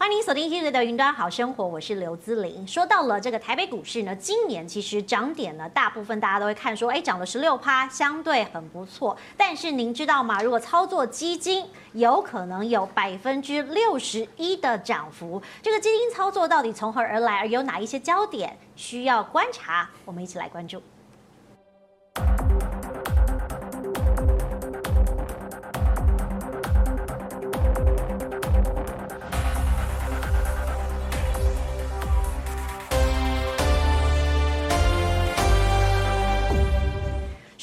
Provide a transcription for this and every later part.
欢迎您锁定今日的云端好生活，我是刘姿玲。说到了这个台北股市呢，今年其实涨点呢，大部分大家都会看说，哎，涨了十六趴，相对很不错。但是您知道吗？如果操作基金，有可能有百分之六十一的涨幅。这个基金操作到底从何而来？而有哪一些焦点需要观察？我们一起来关注。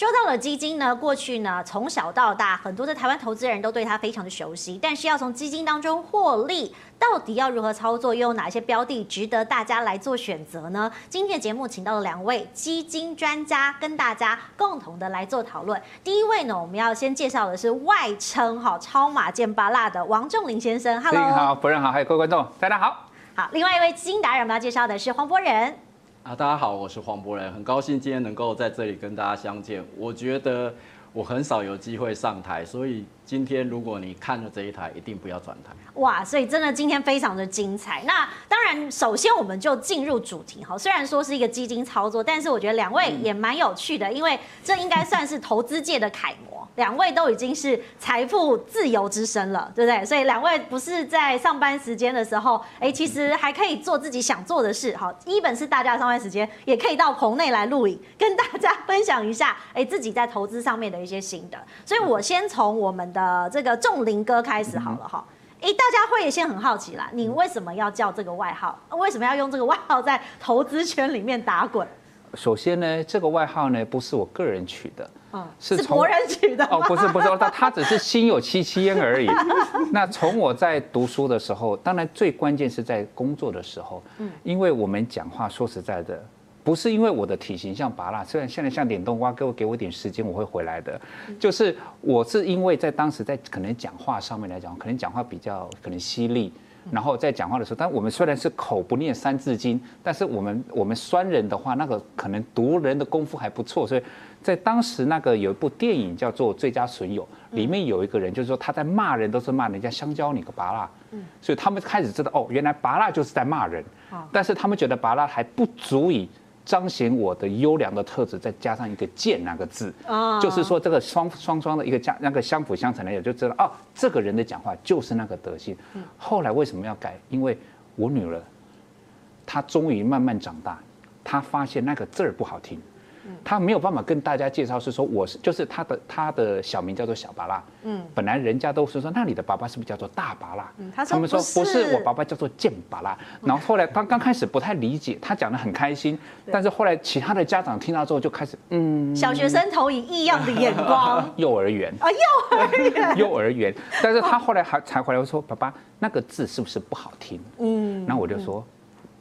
说到了基金呢，过去呢，从小到大，很多的台湾投资人都对它非常的熟悉。但是要从基金当中获利，到底要如何操作？又有哪些标的值得大家来做选择呢？今天的节目请到了两位基金专家，跟大家共同的来做讨论。第一位呢，我们要先介绍的是外称哈超马健巴辣的王仲林先生。Hello，好，夫人好，还有各位观众，大家好。好，另外一位基金达人，我们要介绍的是黄博仁。啊，大家好，我是黄博仁，很高兴今天能够在这里跟大家相见。我觉得我很少有机会上台，所以今天如果你看了这一台，一定不要转台。哇，所以真的今天非常的精彩。那当然，首先我们就进入主题哈。虽然说是一个基金操作，但是我觉得两位也蛮有趣的，因为这应该算是投资界的楷模。两位都已经是财富自由之身了，对不对？所以两位不是在上班时间的时候，哎，其实还可以做自己想做的事。好，一本是大家上班时间也可以到棚内来录影，跟大家分享一下，哎，自己在投资上面的一些心得。所以我先从我们的这个仲林哥开始好了哈。哎，大家会先很好奇啦，你为什么要叫这个外号？为什么要用这个外号在投资圈里面打滚？首先呢，这个外号呢不是我个人取的。是国人取的哦，不是不是，他他只是心有戚戚焉而已。那从我在读书的时候，当然最关键是在工作的时候，嗯，因为我们讲话说实在的，不是因为我的体型像拔蜡，虽然现在像点冬瓜，各位给我点时间，我会回来的。就是我是因为在当时在可能讲话上面来讲，可能讲话比较可能犀利，然后在讲话的时候，但我们虽然是口不念三字经，但是我们我们酸人的话，那个可能读人的功夫还不错，所以。在当时那个有一部电影叫做《最佳损友》，里面有一个人就是说他在骂人，都是骂人家香蕉你个拔蜡，嗯，所以他们开始知道哦，原来拔蜡就是在骂人，但是他们觉得拔蜡还不足以彰显我的优良的特质，再加上一个贱那个字，就是说这个双双双的一个加那个相辅相成的，也就知道哦，这个人的讲话就是那个德性。后来为什么要改？因为我女儿她终于慢慢长大，她发现那个字儿不好听。他没有办法跟大家介绍，是说我是就是他的他的小名叫做小巴拉，嗯，本来人家都是说，那你的爸爸是不是叫做大巴拉？嗯，他们说不是，我爸爸叫做健巴拉。然后后来他刚开始不太理解，他讲的很开心，但是后来其他的家长听到之后就开始，嗯，小学生投以异样的眼光。幼儿园啊，幼儿园，幼儿园。但是他后来还才回来说，爸爸那个字是不是不好听？嗯，然后我就说。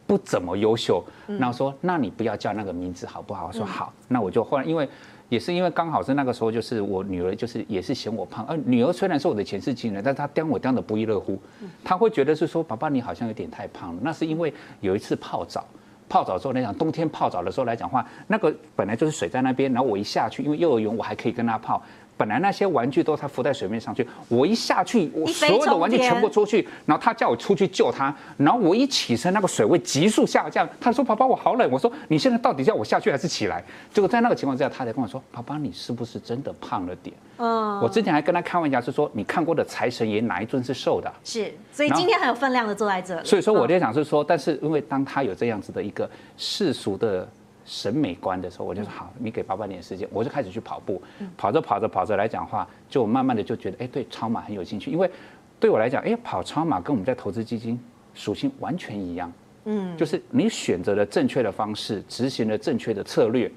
不怎么优秀，然后说，那你不要叫那个名字好不好？我说好，那我就后来因为也是因为刚好是那个时候，就是我女儿就是也是嫌我胖，而女儿虽然是我的前世情人，但是她刁我刁得不亦乐乎，她会觉得是说，爸爸你好像有点太胖了。那是因为有一次泡澡，泡澡之后来讲，冬天泡澡的时候来讲话，那个本来就是水在那边，然后我一下去，因为幼儿园我还可以跟她泡。本来那些玩具都他浮在水面上去，我一下去，我所有的玩具全部出去，然后他叫我出去救他，然后我一起身，那个水位急速下降。他说：“爸爸，我好冷。”我说：“你现在到底叫我下去还是起来？”结果在那个情况之下，他才跟我说：“爸爸，你是不是真的胖了点？”嗯，我之前还跟他开玩笑是说：“你看过的财神爷哪一尊是瘦的？”是，所以今天很有分量的坐在这里。所以说我在想是说，但是因为当他有这样子的一个世俗的。审美观的时候，我就说好，你给爸爸点时间，我就开始去跑步，跑着跑着跑着来讲话，就慢慢的就觉得，哎，对超马很有兴趣，因为对我来讲，哎，跑超马跟我们在投资基金属性完全一样，嗯，就是你选择了正确的方式，执行了正确的策略，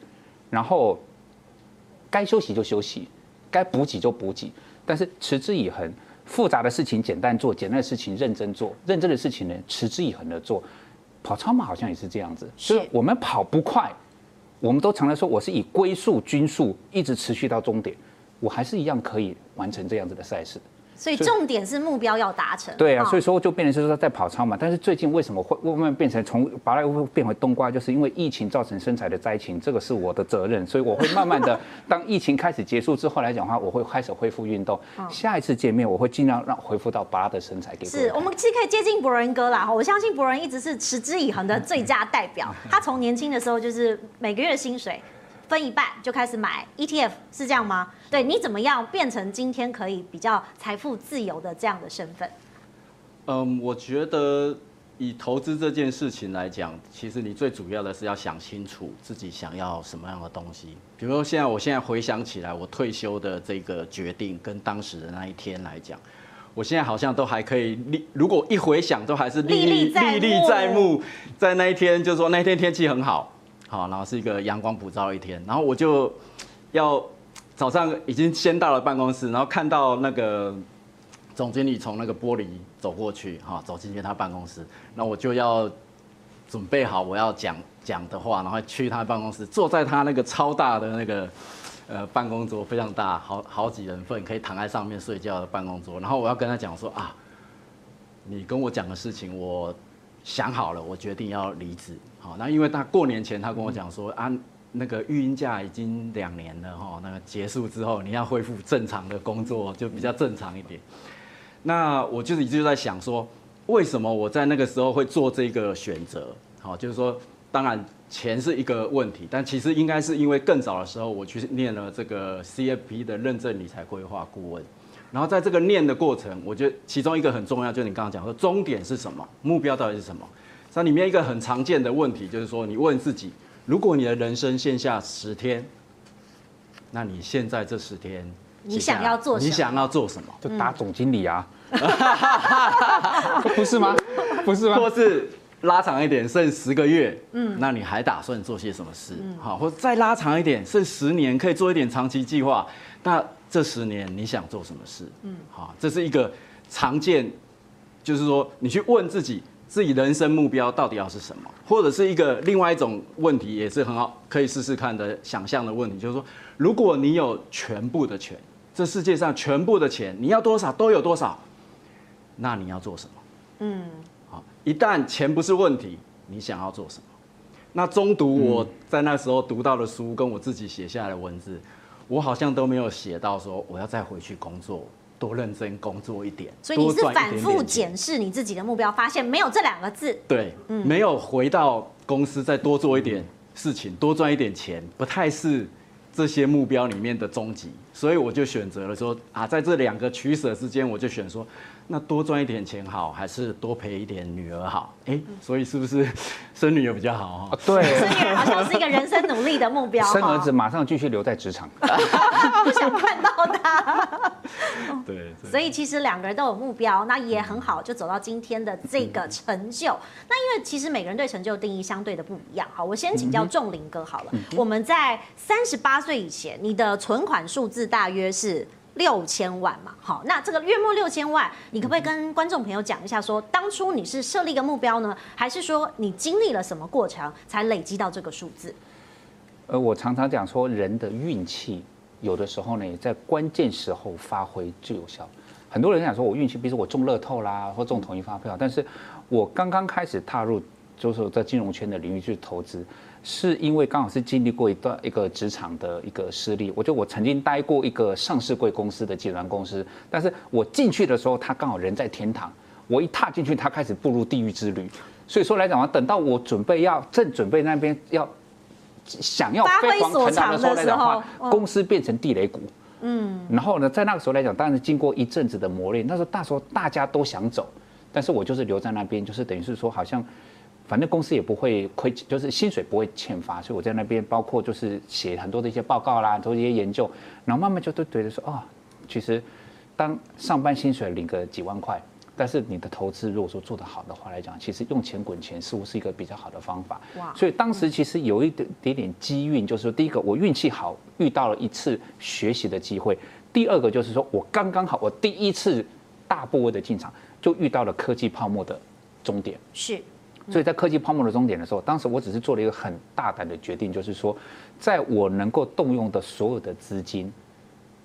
然后该休息就休息，该补给就补给，但是持之以恒，复杂的事情简单做，简单的事情认真做，认真的事情呢持之以恒的做。跑超马好像也是这样子，就是我们跑不快，我们都常常说我是以龟速均速一直持续到终点，我还是一样可以完成这样子的赛事。所以重点是目标要达成。对啊，所以说就变成是说在跑操嘛。但是最近为什么会慢慢变成从芭乐会变回冬瓜，就是因为疫情造成身材的灾情，这个是我的责任，所以我会慢慢的，当疫情开始结束之后来讲的话，我会开始恢复运动。下一次见面，我会尽量让恢复到八的身材给。是我们其实可以接近博仁哥啦，我相信博仁一直是持之以恒的最佳代表。他从年轻的时候就是每个月薪水。分一半就开始买 ETF，是这样吗？对，你怎么样变成今天可以比较财富自由的这样的身份？嗯，我觉得以投资这件事情来讲，其实你最主要的是要想清楚自己想要什么样的东西。比如说现在，我现在回想起来，我退休的这个决定跟当时的那一天来讲，我现在好像都还可以历。如果一回想，都还是历历历历在目。在那一天，就是说那一天天气很好。好，然后是一个阳光普照的一天，然后我就要早上已经先到了办公室，然后看到那个总经理从那个玻璃走过去，哈，走进去他办公室，那我就要准备好我要讲讲的话，然后去他办公室，坐在他那个超大的那个呃办公桌，非常大，好好几人份，可以躺在上面睡觉的办公桌，然后我要跟他讲说啊，你跟我讲的事情，我想好了，我决定要离职。好，那因为他过年前他跟我讲说啊，那个育婴假已经两年了哈，那个结束之后你要恢复正常的工作就比较正常一点。那我就是一直就在想说，为什么我在那个时候会做这个选择？好，就是说，当然钱是一个问题，但其实应该是因为更早的时候我去念了这个 CFP 的认证理财规划顾问，然后在这个念的过程，我觉得其中一个很重要，就是你刚刚讲说终点是什么，目标到底是什么？那里面一个很常见的问题就是说，你问自己，如果你的人生剩下十天，那你现在这十天，你想要做什么？你想要做什么？就打总经理啊？不是吗？不是吗？或是拉长一点，剩十个月，嗯，那你还打算做些什么事？好，或者再拉长一点，剩十年，可以做一点长期计划。那这十年你想做什么事？嗯，好，这是一个常见，就是说你去问自己。自己人生目标到底要是什么？或者是一个另外一种问题，也是很好可以试试看的想象的问题，就是说，如果你有全部的钱，这世界上全部的钱，你要多少都有多少，那你要做什么？嗯，好，一旦钱不是问题，你想要做什么？那中读我在那时候读到的书，跟我自己写下来的文字，我好像都没有写到说我要再回去工作。多认真工作一点，所以你是反复检视你自己的目标，发现没有这两个字。对，嗯，没有回到公司再多做一点事情，多赚一点钱，不太是这些目标里面的终极，所以我就选择了说啊，在这两个取舍之间，我就选说。那多赚一点钱好，还是多陪一点女儿好？哎、欸，所以是不是生女儿比较好？对，生女儿好像是一个人生努力的目标。生儿子马上继续留在职场，不想看到他。对，对，所以其实两个人都有目标，那也很好，就走到今天的这个成就。那因为其实每个人对成就定义相对的不一样。好，我先请教仲林哥好了。我们在三十八岁以前，你的存款数字大约是？六千万嘛，好，那这个月末六千万，你可不可以跟观众朋友讲一下说，当初你是设立一个目标呢，还是说你经历了什么过程才累积到这个数字？呃，我常常讲说，人的运气有的时候呢，在关键时候发挥最有效。很多人讲说我运气，比如说我中乐透啦，或中统一发票，但是我刚刚开始踏入，就是在金融圈的领域去投资。是因为刚好是经历过一段一个职场的一个失利，我觉得我曾经待过一个上市贵公司的集团公司，但是我进去的时候，他刚好人在天堂，我一踏进去，他开始步入地狱之旅，所以说来讲啊，等到我准备要正准备那边要想要飞黄腾达的时候来讲的话，公司变成地雷股，嗯，然后呢，在那个时候来讲，当然是经过一阵子的磨练，那时候大时候大家都想走，但是我就是留在那边，就是等于是说好像。反正公司也不会亏，就是薪水不会欠发，所以我在那边包括就是写很多的一些报告啦，做一些研究，然后慢慢就都觉得说，哦，其实当上班薪水领个几万块，但是你的投资如果说做得好的话来讲，其实用钱滚钱似乎是一个比较好的方法。哇！所以当时其实有一点点点机运，就是说第一个我运气好，遇到了一次学习的机会；第二个就是说我刚刚好，我第一次大部位的进场，就遇到了科技泡沫的终点。是。所以在科技泡沫的终点的时候，当时我只是做了一个很大胆的决定，就是说，在我能够动用的所有的资金，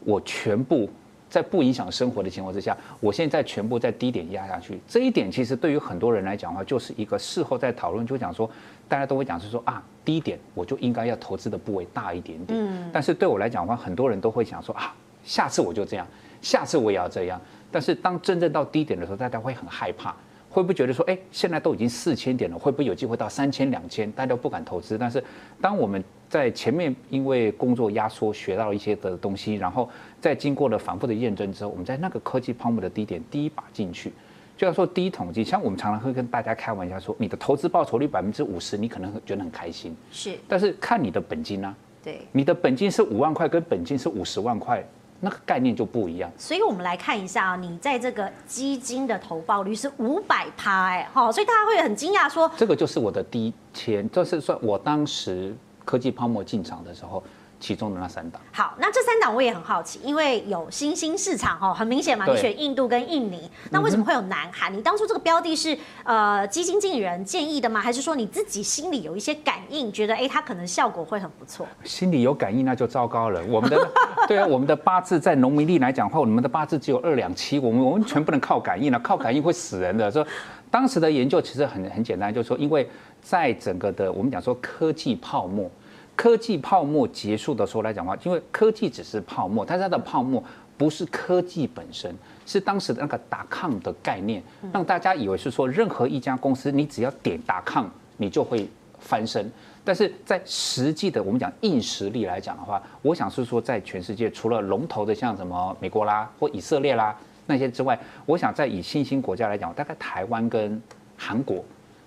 我全部在不影响生活的情况之下，我现在全部在低点压下去。这一点其实对于很多人来讲的话，就是一个事后在讨论，就讲说，大家都会讲是说啊，低点我就应该要投资的部位大一点点。嗯。但是对我来讲的话，很多人都会想说啊，下次我就这样，下次我也要这样。但是当真正到低点的时候，大家会很害怕。会不会觉得说，哎，现在都已经四千点了，会不会有机会到三千、两千？大家都不敢投资。但是，当我们在前面因为工作压缩学到了一些的东西，然后再经过了反复的验证之后，我们在那个科技泡沫的低点第一把进去，就要说第一统计。像我们常常会跟大家开玩笑说，你的投资报酬率百分之五十，你可能觉得很开心。是。但是看你的本金呢、啊？对。你的本金是五万块，跟本金是五十万块。那个概念就不一样，所以我们来看一下啊，你在这个基金的投报率是五百趴，哎，好，所以大家会很惊讶说，这个就是我的第一钱，这是算我当时科技泡沫进场的时候。其中的那三档，好，那这三档我也很好奇，因为有新兴市场哈，很明显嘛，你选印度跟印尼，那为什么会有南韩？你当初这个标的是呃基金经理人建议的吗？还是说你自己心里有一些感应，觉得哎、欸，它可能效果会很不错？心里有感应那就糟糕了。我们的对啊，我们的八字在农民历来讲的话，我们的八字只有二两七，我们完全不能靠感应了，靠感应会死人的。说当时的研究其实很很简单，就是说，因为在整个的我们讲说科技泡沫。科技泡沫结束的时候来讲的话，因为科技只是泡沫，但是它的泡沫不是科技本身，是当时的那个打抗的概念，让大家以为是说任何一家公司，你只要点打抗你就会翻身。但是在实际的我们讲硬实力来讲的话，我想是说在全世界除了龙头的像什么美国啦或以色列啦那些之外，我想在以新兴国家来讲，大概台湾跟韩国。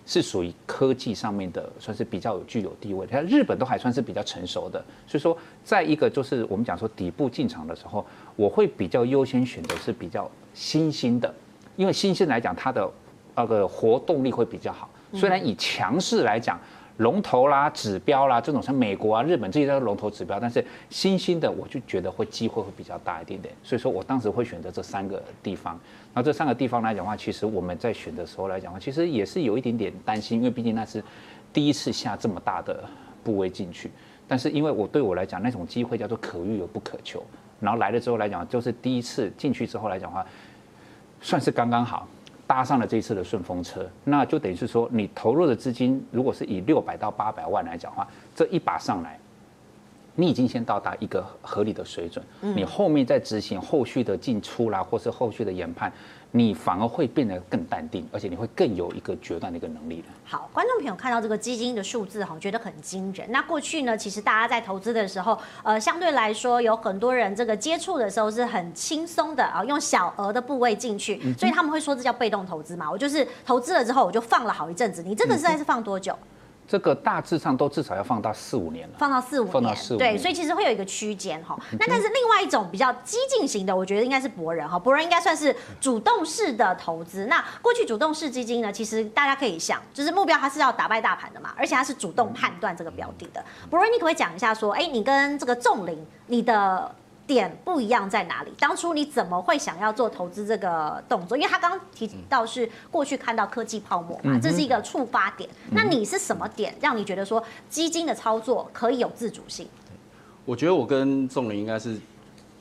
是属于科技上面的，算是比较有具有地位。像日本都还算是比较成熟的，所以说，在一个就是我们讲说底部进场的时候，我会比较优先选择是比较新兴的，因为新兴来讲，它的那个活动力会比较好。虽然以强势来讲。龙头啦、指标啦，这种像美国啊、日本这些都是龙头指标，但是新兴的我就觉得会机会会比较大一点点，所以说我当时会选择这三个地方。那这三个地方来讲的话，其实我们在选的时候来讲的话，其实也是有一点点担心，因为毕竟那是第一次下这么大的部位进去。但是因为我对我来讲，那种机会叫做可遇而不可求，然后来了之后来讲，就是第一次进去之后来讲的话，算是刚刚好。搭上了这一次的顺风车，那就等于是说，你投入的资金如果是以六百到八百万来讲的话，这一把上来，你已经先到达一个合理的水准，你后面再执行后续的进出啦，或是后续的研判。你反而会变得更淡定，而且你会更有一个决断的一个能力。好，观众朋友看到这个基金的数字哈，觉得很惊人。那过去呢，其实大家在投资的时候，呃，相对来说有很多人这个接触的时候是很轻松的啊，用小额的部位进去，所以他们会说这叫被动投资嘛。我就是投资了之后，我就放了好一阵子。你这个实在是放多久？这个大致上都至少要放到四五年了，放到四五年，放到四五年，对，所以其实会有一个区间哈。那但是另外一种比较激进型的，我觉得应该是博人哈，博人应该算是主动式的投资。那过去主动式基金呢，其实大家可以想，就是目标它是要打败大盘的嘛，而且它是主动判断这个标的的。博人，你可不可以讲一下说，哎，你跟这个仲林，你的。点不一样在哪里？当初你怎么会想要做投资这个动作？因为他刚刚提到是过去看到科技泡沫嘛，这是一个触发点。那你是什么点让你觉得说基金的操作可以有自主性？我觉得我跟仲林应该是。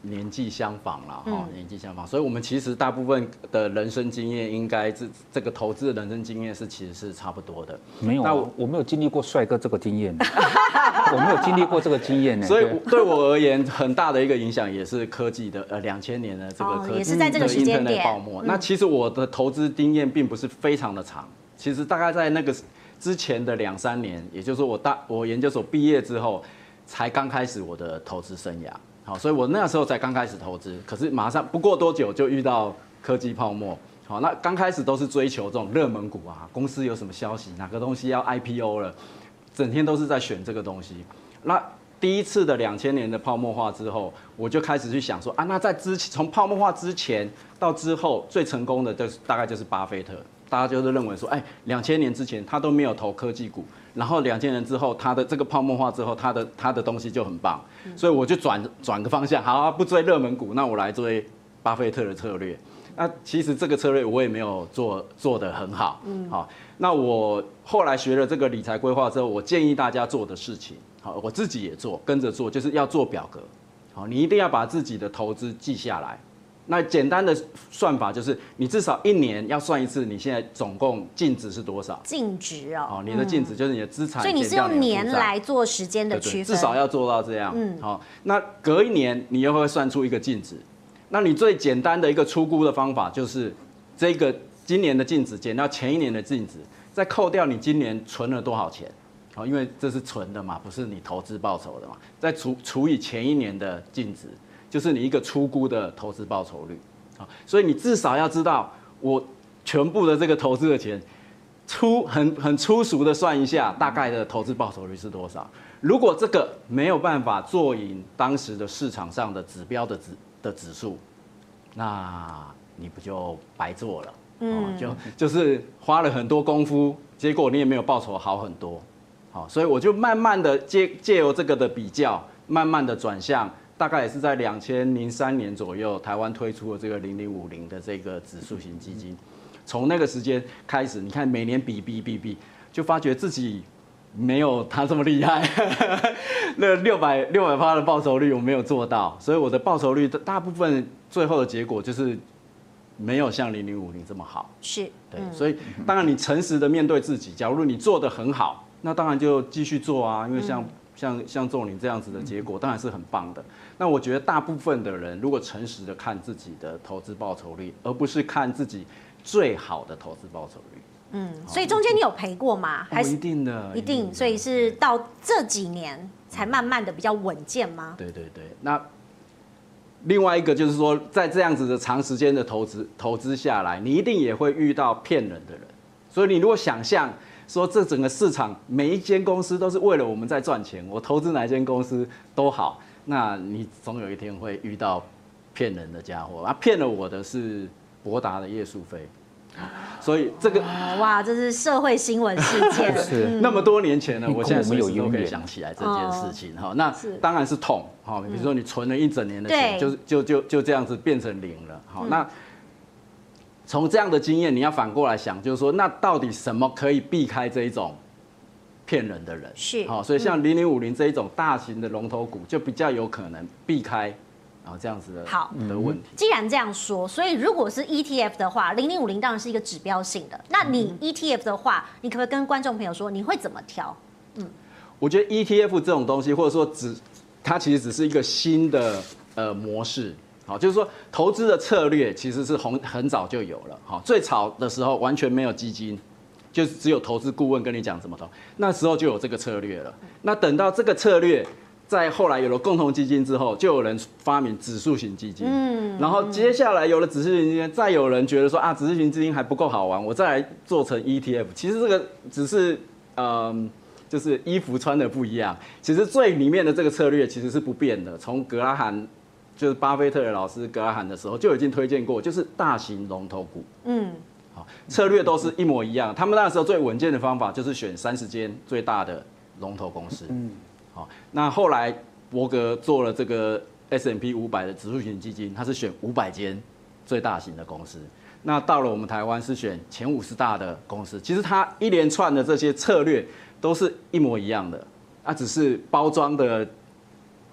年纪相仿了哈，年纪相仿，所以我们其实大部分的人生经验，应该这这个投资的人生经验是其实是差不多的。没有，那我我没有经历过帅哥这个经验，我没有经历过这个经验呢。所以对我而言，很大的一个影响也是科技的呃两千年的这个科技也是在这个时间点泡沫。那其实我的投资经验并不是非常的长，其实大概在那个之前的两三年，也就是我大我研究所毕业之后，才刚开始我的投资生涯。好，所以我那时候才刚开始投资，可是马上不过多久就遇到科技泡沫。好，那刚开始都是追求这种热门股啊，公司有什么消息，哪个东西要 IPO 了，整天都是在选这个东西。那第一次的两千年的泡沫化之后，我就开始去想说啊，那在之前从泡沫化之前到之后最成功的就是大概就是巴菲特。大家就是认为说，哎，两千年之前他都没有投科技股，然后两千年之后他的这个泡沫化之后，他的他的东西就很棒，所以我就转转个方向，好啊，不追热门股，那我来追巴菲特的策略。那其实这个策略我也没有做做得很好，嗯。好，那我后来学了这个理财规划之后，我建议大家做的事情，好，我自己也做，跟着做，就是要做表格，好，你一定要把自己的投资记下来。那简单的算法就是，你至少一年要算一次，你现在总共净值是多少？净值哦，哦，你的净值就是你的资产。所以你是用年来做时间的区分，至少要做到这样。嗯，好，那隔一年你又会算出一个净值。那你最简单的一个出估的方法就是，这个今年的净值减掉前一年的净值，再扣掉你今年存了多少钱。好，因为这是存的嘛，不是你投资报酬的嘛，再除除以前一年的净值。就是你一个初估的投资报酬率，啊，所以你至少要知道我全部的这个投资的钱，粗很很粗俗的算一下，大概的投资报酬率是多少？如果这个没有办法做赢当时的市场上的指标的指的指数，那你不就白做了？嗯，就就是花了很多功夫，结果你也没有报酬好很多，好，所以我就慢慢的借借由这个的比较，慢慢的转向。大概也是在两千零三年左右，台湾推出了这个零零五零的这个指数型基金。从那个时间开始，你看每年比比比比，就发觉自己没有他这么厉害。那六百六百趴的报酬率我没有做到，所以我的报酬率大部分最后的结果就是没有像零零五零这么好。是，对，所以当然你诚实的面对自己，假如你做的很好，那当然就继续做啊，因为像。像像仲林这样子的结果当然是很棒的。那我觉得大部分的人如果诚实的看自己的投资报酬率，而不是看自己最好的投资报酬率。嗯，所以中间你有赔过吗？还是一定的，一定。所以是到这几年才慢慢的比较稳健吗？对对对。那另外一个就是说，在这样子的长时间的投资投资下来，你一定也会遇到骗人的人。所以你如果想象。说这整个市场每一间公司都是为了我们在赚钱，我投资哪一间公司都好，那你总有一天会遇到骗人的家伙啊！骗了我的是博达的叶树飞，所以这个哇，这是社会新闻事件，是 那么多年前呢，我现在随时都可以想起来这件事情哈。那当然是痛哈，比如说你存了一整年的钱，就就就就这样子变成零了，好那。从这样的经验，你要反过来想，就是说，那到底什么可以避开这一种骗人的人？是，好，所以像零零五零这一种大型的龙头股，就比较有可能避开啊这样子的好的问题。既然这样说，所以如果是 ETF 的话，零零五零当然是一个指标性的。那你 ETF 的话，你可不可以跟观众朋友说，你会怎么挑？嗯，我觉得 ETF 这种东西，或者说只它其实只是一个新的呃模式。好，就是说投资的策略其实是很很早就有了。好，最早的时候完全没有基金，就是只有投资顾问跟你讲怎么投，那时候就有这个策略了。那等到这个策略在后来有了共同基金之后，就有人发明指数型基金。嗯，然后接下来有了指数型基金，再有人觉得说啊，指数型基金还不够好玩，我再来做成 ETF。其实这个只是嗯，就是衣服穿的不一样。其实最里面的这个策略其实是不变的，从格拉罕。就是巴菲特的老师格拉罕的时候就已经推荐过，就是大型龙头股。嗯，好，策略都是一模一样。他们那时候最稳健的方法就是选三十间最大的龙头公司。嗯，好，那后来伯格做了这个 S M P 五百的指数型基金，他是选五百间最大型的公司。那到了我们台湾是选前五十大的公司。其实他一连串的这些策略都是一模一样的，啊，只是包装的。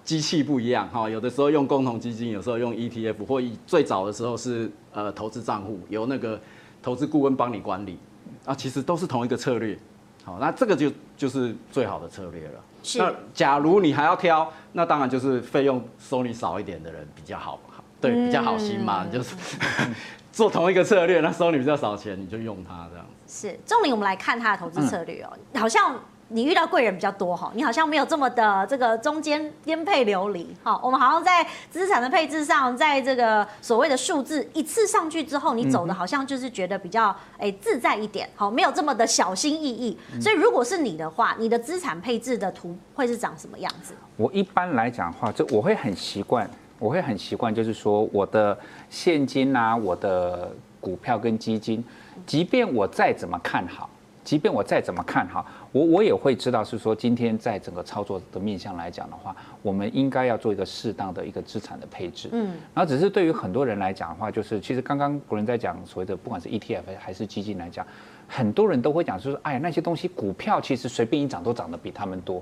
机器不一样哈，有的时候用共同基金，有时候用 ETF，或最早的时候是呃投资账户，由那个投资顾问帮你管理，啊，其实都是同一个策略，好，那这个就就是最好的策略了。是。那假如你还要挑，那当然就是费用收你少一点的人比较好，对，比较好心嘛，嗯、就是 做同一个策略，那收你比较少钱，你就用它这样子。是，仲林，我们来看他的投资策略哦，嗯、好像。你遇到贵人比较多哈，你好像没有这么的这个中间颠沛流离哈。我们好像在资产的配置上，在这个所谓的数字一次上去之后，你走的好像就是觉得比较诶自在一点，好，没有这么的小心翼翼。所以如果是你的话，你的资产配置的图会是长什么样子？我一般来讲的话，就我会很习惯，我会很习惯，就是说我的现金啊，我的股票跟基金，即便我再怎么看好。即便我再怎么看好，我我也会知道是说，今天在整个操作的面向来讲的话，我们应该要做一个适当的一个资产的配置。嗯，然后只是对于很多人来讲的话，就是其实刚刚古人在讲所谓的不管是 ETF 还是基金来讲，很多人都会讲就是，哎呀那些东西股票其实随便一涨都涨得比他们多，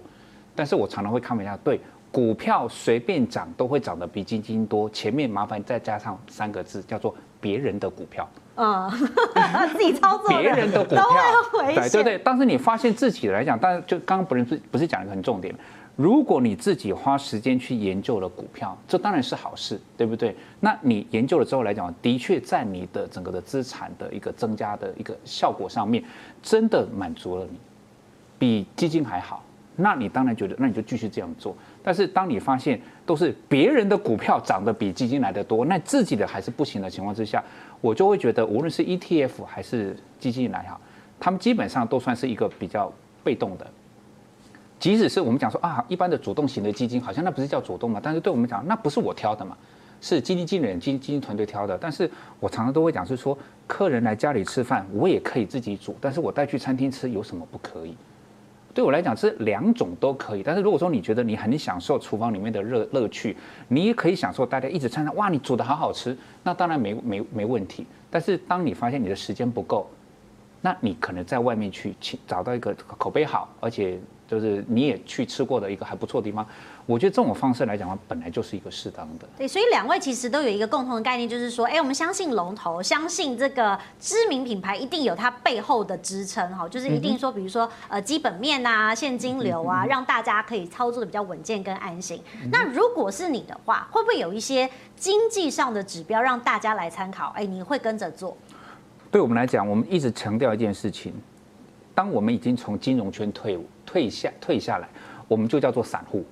但是我常常会开玩笑，对股票随便涨都会涨得比基金多，前面麻烦再加上三个字，叫做别人的股票。啊，自己操作别人的股票，对对对对。但是你发现自己来讲，但是就刚刚不是不是讲一个很重点，如果你自己花时间去研究了股票，这当然是好事，对不对？那你研究了之后来讲，的确在你的整个的资产的一个增加的一个效果上面，真的满足了你，比基金还好。那你当然觉得，那你就继续这样做。但是当你发现都是别人的股票涨得比基金来的多，那自己的还是不行的情况之下，我就会觉得，无论是 ETF 还是基金来哈，他们基本上都算是一个比较被动的。即使是我们讲说啊，一般的主动型的基金，好像那不是叫主动嘛？但是对我们讲，那不是我挑的嘛，是基金经理人、基基金团队挑的。但是我常常都会讲是说，客人来家里吃饭，我也可以自己煮，但是我带去餐厅吃有什么不可以？对我来讲，是两种都可以。但是如果说你觉得你很享受厨房里面的乐乐趣，你也可以享受大家一直称赞，哇，你煮的好好吃，那当然没没没问题。但是当你发现你的时间不够，那你可能在外面去请找到一个口碑好，而且。就是你也去吃过的一个还不错的地方，我觉得这种方式来讲的话，本来就是一个适当的。对，所以两位其实都有一个共同的概念，就是说，哎，我们相信龙头，相信这个知名品牌一定有它背后的支撑，哈，就是一定说，比如说呃基本面啊、现金流啊，让大家可以操作的比较稳健跟安心。那如果是你的话，会不会有一些经济上的指标让大家来参考？哎，你会跟着做？对我们来讲，我们一直强调一件事情。当我们已经从金融圈退伍、退下、退下来，我们就叫做散户。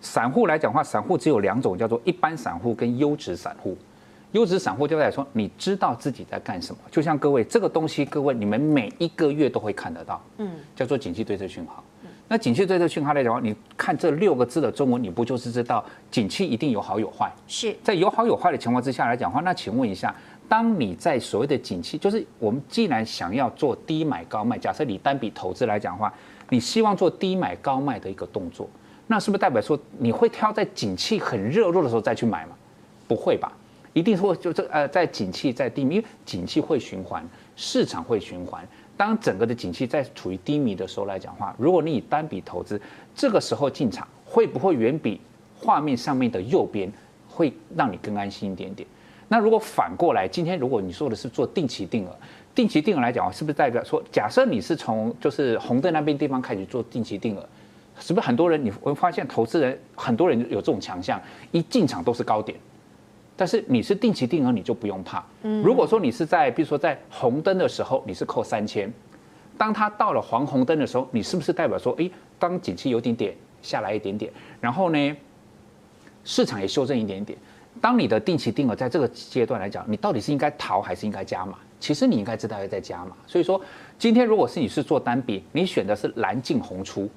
散户来讲的话，散户只有两种，叫做一般散户跟优质散户。优质散户就在说，你知道自己在干什么。就像各位这个东西，各位你们每一个月都会看得到，嗯，叫做景气对策讯号。那景气对策讯号来讲话，你看这六个字的中文，你不就是知道景气一定有好有坏？是在有好有坏的情况之下来讲的话，那请问一下。当你在所谓的景气，就是我们既然想要做低买高卖，假设你单笔投资来讲的话，你希望做低买高卖的一个动作，那是不是代表说你会挑在景气很热络的时候再去买吗？不会吧，一定会就这呃，在景气在低迷，因为景气会循环，市场会循环。当整个的景气在处于低迷的时候来讲话，如果你以单笔投资，这个时候进场，会不会远比画面上面的右边会让你更安心一点点？那如果反过来，今天如果你说的是做定期定额，定期定额来讲，是不是代表说，假设你是从就是红灯那边地方开始做定期定额，是不是很多人你会发现投资人很多人有这种强项，一进场都是高点，但是你是定期定额，你就不用怕。如果说你是在比如说在红灯的时候你是扣三千，当它到了黄红灯的时候，你是不是代表说，诶，当景气有点点下来一点点，然后呢，市场也修正一点点。当你的定期定额在这个阶段来讲，你到底是应该逃还是应该加码？其实你应该知道要再加码。所以说，今天如果是你是做单笔，你选的是蓝进红出；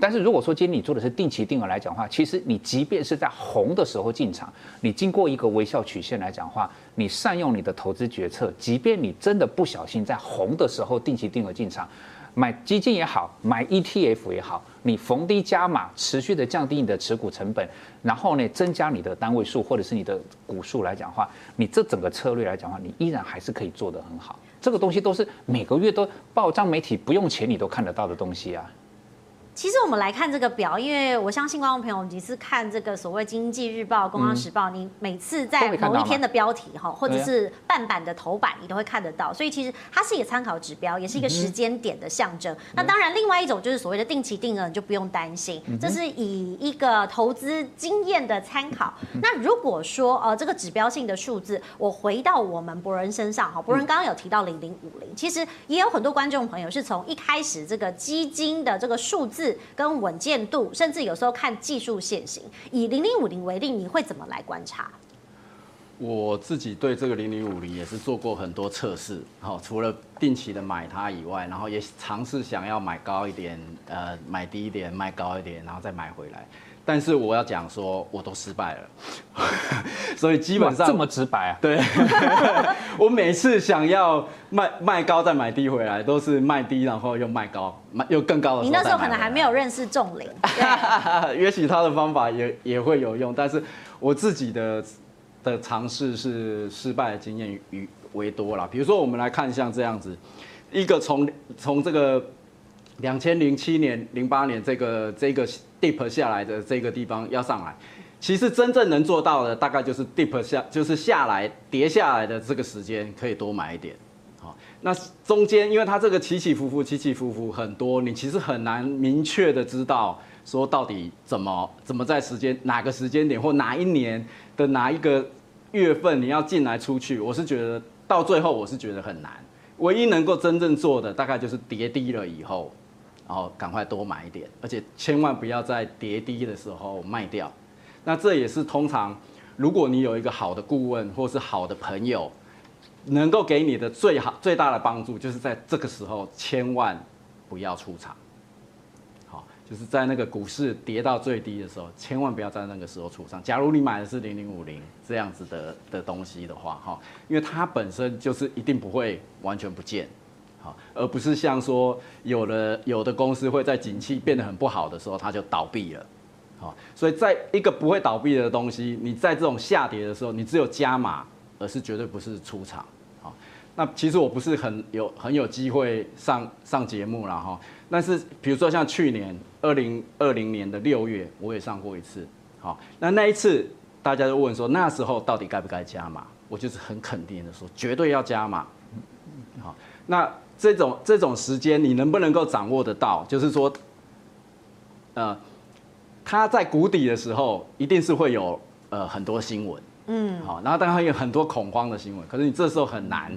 但是如果说今天你做的是定期定额来讲的话，其实你即便是在红的时候进场，你经过一个微笑曲线来讲话，你善用你的投资决策，即便你真的不小心在红的时候定期定额进场。买基金也好，买 ETF 也好，你逢低加码，持续的降低你的持股成本，然后呢，增加你的单位数或者是你的股数来讲话，你这整个策略来讲话，你依然还是可以做得很好。这个东西都是每个月都报章媒体不用钱你都看得到的东西啊。其实我们来看这个表，因为我相信观众朋友，你是看这个所谓《经济日报》《工商时报》，你每次在某一天的标题哈，或者是半版的头版，你都会看得到。所以其实它是一个参考指标，也是一个时间点的象征。那当然，另外一种就是所谓的定期定额，你就不用担心，这是以一个投资经验的参考。那如果说呃这个指标性的数字，我回到我们博人身上哈，博人刚刚有提到零零五零，其实也有很多观众朋友是从一开始这个基金的这个数字。跟稳健度，甚至有时候看技术线型。以零零五零为例，你会怎么来观察？我自己对这个零零五零也是做过很多测试。好，除了定期的买它以外，然后也尝试想要买高一点，呃，买低一点，卖高一点，然后再买回来。但是我要讲说，我都失败了，所以基本上这么直白啊？对，我每次想要卖卖高再买低回来，都是卖低然后又卖高，卖又更高的。你那时候可能还没有认识仲林，也许他的方法也也会有用，但是我自己的的尝试是失败的经验与为多啦。比如说，我们来看像这样子，一个从从这个两千零七年、零八年这个这个 dip 下来的这个地方要上来，其实真正能做到的大概就是 dip 下，就是下来跌下来的这个时间可以多买一点。好，那中间因为它这个起起伏伏、起起伏伏很多，你其实很难明确的知道说到底怎么怎么在时间哪个时间点或哪一年的哪一个月份你要进来出去，我是觉得到最后我是觉得很难。唯一能够真正做的大概就是跌低了以后。然后赶快多买一点，而且千万不要在跌低的时候卖掉。那这也是通常，如果你有一个好的顾问或是好的朋友，能够给你的最好最大的帮助，就是在这个时候千万不要出场。好，就是在那个股市跌到最低的时候，千万不要在那个时候出场。假如你买的是零零五零这样子的的东西的话，哈，因为它本身就是一定不会完全不见。好，而不是像说有的有的公司会在景气变得很不好的时候，它就倒闭了。好，所以在一个不会倒闭的东西，你在这种下跌的时候，你只有加码，而是绝对不是出场。好，那其实我不是很有很有机会上上节目了哈。但是比如说像去年二零二零年的六月，我也上过一次。好，那那一次大家都问说那时候到底该不该加码？我就是很肯定的说，绝对要加码。好，那。这种这种时间你能不能够掌握得到？就是说，呃，他在谷底的时候，一定是会有呃很多新闻，嗯，好，然后当然有很多恐慌的新闻。可是你这时候很难，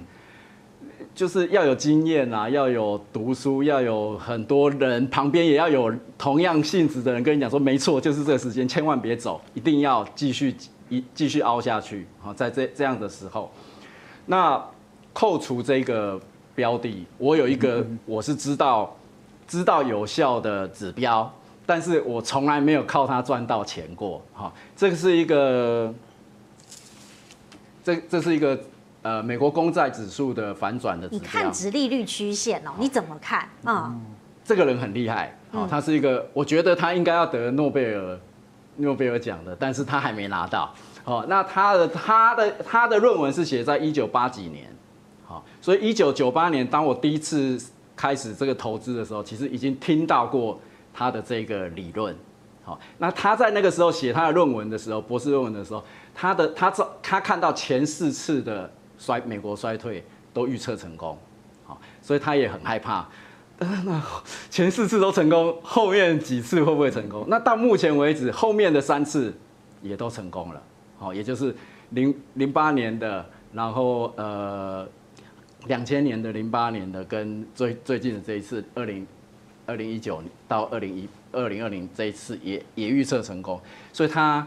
就是要有经验啊，要有读书，要有很多人旁边也要有同样性质的人跟你讲说，没错，就是这个时间，千万别走，一定要继续一继续凹下去。好，在这这样的时候，那扣除这个。标的，我有一个我是知道知道有效的指标，但是我从来没有靠它赚到钱过。哈，这个是一个，这这是一个呃美国公债指数的反转的指标。你看殖利率曲线哦，你怎么看啊？嗯，这个人很厉害，哦，他是一个，我觉得他应该要得诺贝尔诺贝尔奖的，但是他还没拿到。哦，那他的他的他的论文是写在一九八几年。所以一九九八年，当我第一次开始这个投资的时候，其实已经听到过他的这个理论。好，那他在那个时候写他的论文的时候，博士论文的时候，他的他他看到前四次的衰美国衰退都预测成功。好，所以他也很害怕。那前四次都成功，后面几次会不会成功？那到目前为止，后面的三次也都成功了。好，也就是零零八年的，然后呃。两千年的、零八年的跟最最近的这一次，二零二零一九到二零一二零二零这一次也也预测成功，所以它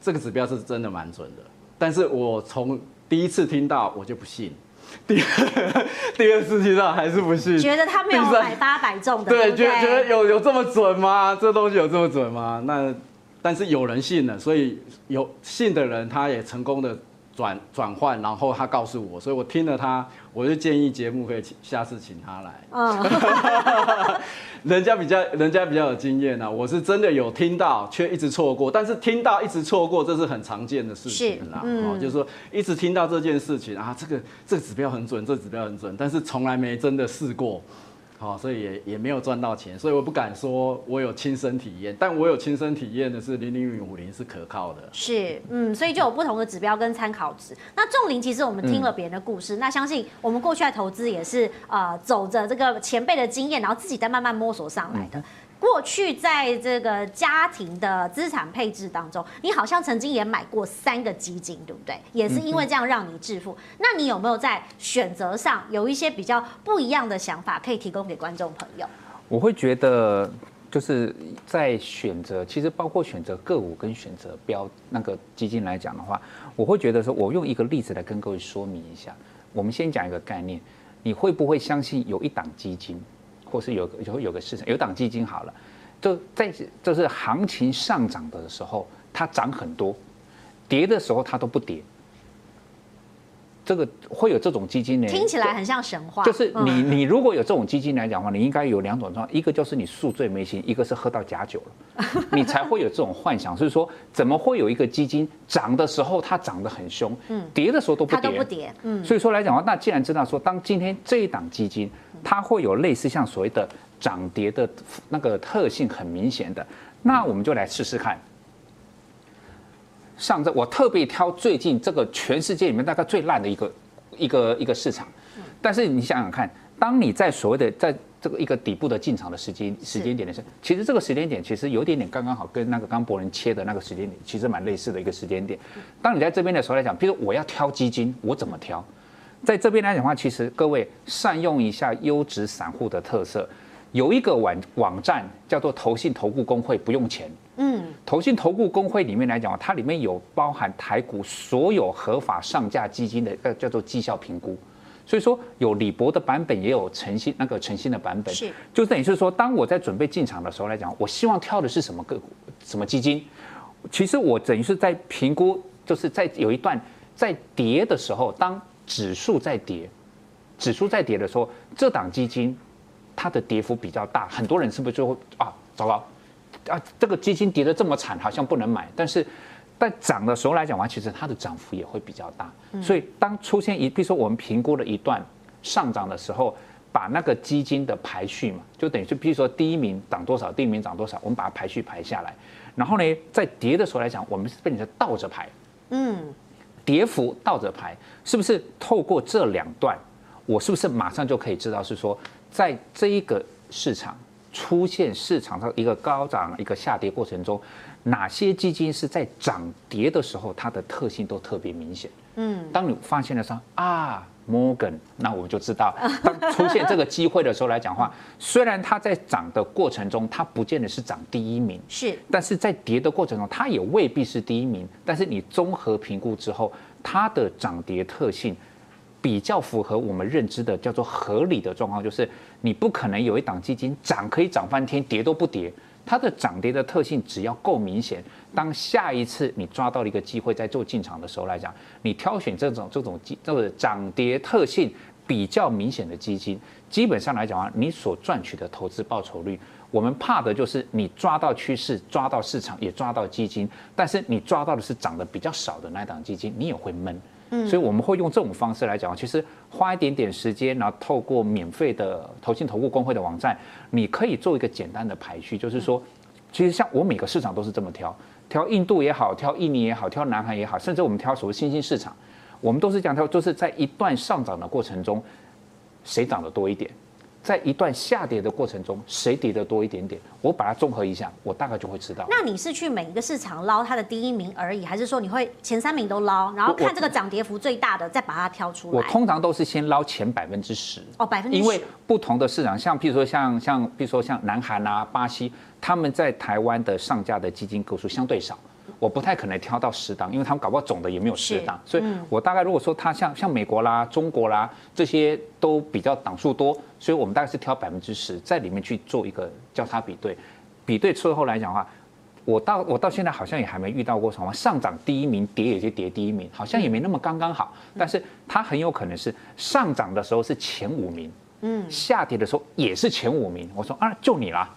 这个指标是真的蛮准的。但是我从第一次听到我就不信，第二第二次听到还是不信，觉得他没有百发百中的，对，觉得觉得有有这么准吗？这东西有这么准吗？那但是有人信了，所以有信的人他也成功的。转转换，然后他告诉我，所以我听了他，我就建议节目可以下次请他来。嗯，人家比较人家比较有经验啊，我是真的有听到，却一直错过。但是听到一直错过，这是很常见的事情啦。嗯，就是说一直听到这件事情啊，这个这个指标很准，这个指标很准，但是从来没真的试过。好，所以也也没有赚到钱，所以我不敢说我有亲身体验，但我有亲身体验的是零零五零是可靠的。是，嗯，所以就有不同的指标跟参考值。那重林其实我们听了别人的故事，嗯、那相信我们过去的投资也是呃走着这个前辈的经验，然后自己再慢慢摸索上来的。嗯过去在这个家庭的资产配置当中，你好像曾经也买过三个基金，对不对？也是因为这样让你致富。那你有没有在选择上有一些比较不一样的想法，可以提供给观众朋友？我会觉得就是在选择，其实包括选择个股跟选择标那个基金来讲的话，我会觉得说，我用一个例子来跟各位说明一下。我们先讲一个概念，你会不会相信有一档基金？或是有有有个市场有档基金好了，就在就是行情上涨的时候，它涨很多，跌的时候它都不跌。这个会有这种基金呢？听起来很像神话。就是你你如果有这种基金来讲的话，你应该有两种状况，一个就是你宿醉没醒，一个是喝到假酒了，你才会有这种幻想。所以说，怎么会有一个基金涨的时候它涨得很凶，跌的时候都不跌，不跌。嗯，所以说来讲的话，那既然知道说，当今天这一档基金它会有类似像所谓的涨跌的那个特性很明显的。那我们就来试试看。上证我特别挑最近这个全世界里面大概最烂的一个一个一个市场，但是你想想看，当你在所谓的在这个一个底部的进场的时间时间点的时候，其实这个时间点其实有点点刚刚好跟那个刚博人切的那个时间点其实蛮类似的一个时间点。当你在这边的时候来讲，比如说我要挑基金，我怎么挑？在这边来讲的话，其实各位善用一下优质散户的特色，有一个网网站叫做投信投顾公会，不用钱。嗯，投信投顾公会里面来讲，它里面有包含台股所有合法上架基金的呃叫做绩效评估，所以说有李博的版本，也有诚信那个诚信的版本，是就等于是说，当我在准备进场的时候来讲，我希望挑的是什么个股，什么基金，其实我等于是在评估，就是在有一段在跌的时候，当。指数在跌，指数在跌的时候，这档基金它的跌幅比较大，很多人是不是就会啊，糟糕啊，这个基金跌得这么惨，好像不能买。但是在涨的时候来讲的话，其实它的涨幅也会比较大。所以当出现一，比如说我们评估了一段上涨的时候，把那个基金的排序嘛，就等于是，比如说第一名涨多少，第一名涨多少，我们把它排序排下来。然后呢，在跌的时候来讲，我们是变成倒着排。嗯。跌幅倒着排，是不是透过这两段，我是不是马上就可以知道是说，在这一个市场出现市场上一个高涨一个下跌过程中，哪些基金是在涨跌的时候，它的特性都特别明显。嗯，当你发现了说啊。Morgan，那我们就知道，当出现这个机会的时候来讲话，虽然它在涨的过程中，它不见得是涨第一名，是，但是在跌的过程中，它也未必是第一名。但是你综合评估之后，它的涨跌特性比较符合我们认知的叫做合理的状况，就是你不可能有一档基金涨可以涨翻天，跌都不跌。它的涨跌的特性只要够明显，当下一次你抓到了一个机会在做进场的时候来讲，你挑选这种这种基这个涨跌特性比较明显的基金，基本上来讲啊，你所赚取的投资报酬率，我们怕的就是你抓到趋势、抓到市场、也抓到基金，但是你抓到的是涨得比较少的那一档基金，你也会闷。所以我们会用这种方式来讲，其实花一点点时间，然后透过免费的投信投顾工会的网站，你可以做一个简单的排序，就是说，其实像我每个市场都是这么挑，挑印度也好，挑印尼也好，挑南韩也好，甚至我们挑所谓新兴市场，我们都是这样挑，就是在一段上涨的过程中，谁涨得多一点。在一段下跌的过程中，谁跌的多一点点？我把它综合一下，我大概就会知道。那你是去每一个市场捞它的第一名而已，还是说你会前三名都捞，然后看这个涨跌幅最大的，再把它挑出来？我通常都是先捞前百分之十。哦，百分之十。因为不同的市场，像譬如说像像譬如说像南韩啊、巴西，他们在台湾的上架的基金个数相对少。我不太可能挑到十档，因为他们搞不好总的也没有十档，所以我大概如果说它像像美国啦、中国啦这些都比较档数多，所以我们大概是挑百分之十在里面去做一个交叉比对，比对之后来讲的话，我到我到现在好像也还没遇到过什么上涨第一名，跌也就跌第一名，好像也没那么刚刚好，但是它很有可能是上涨的时候是前五名，嗯，下跌的时候也是前五名，我说啊，就你啦。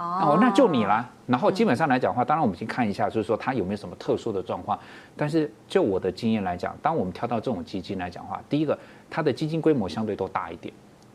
哦，那就你啦。然后基本上来讲的话，当然我们先看一下，就是说它有没有什么特殊的状况。但是就我的经验来讲，当我们挑到这种基金来讲的话，第一个它的基金规模相对都大一点。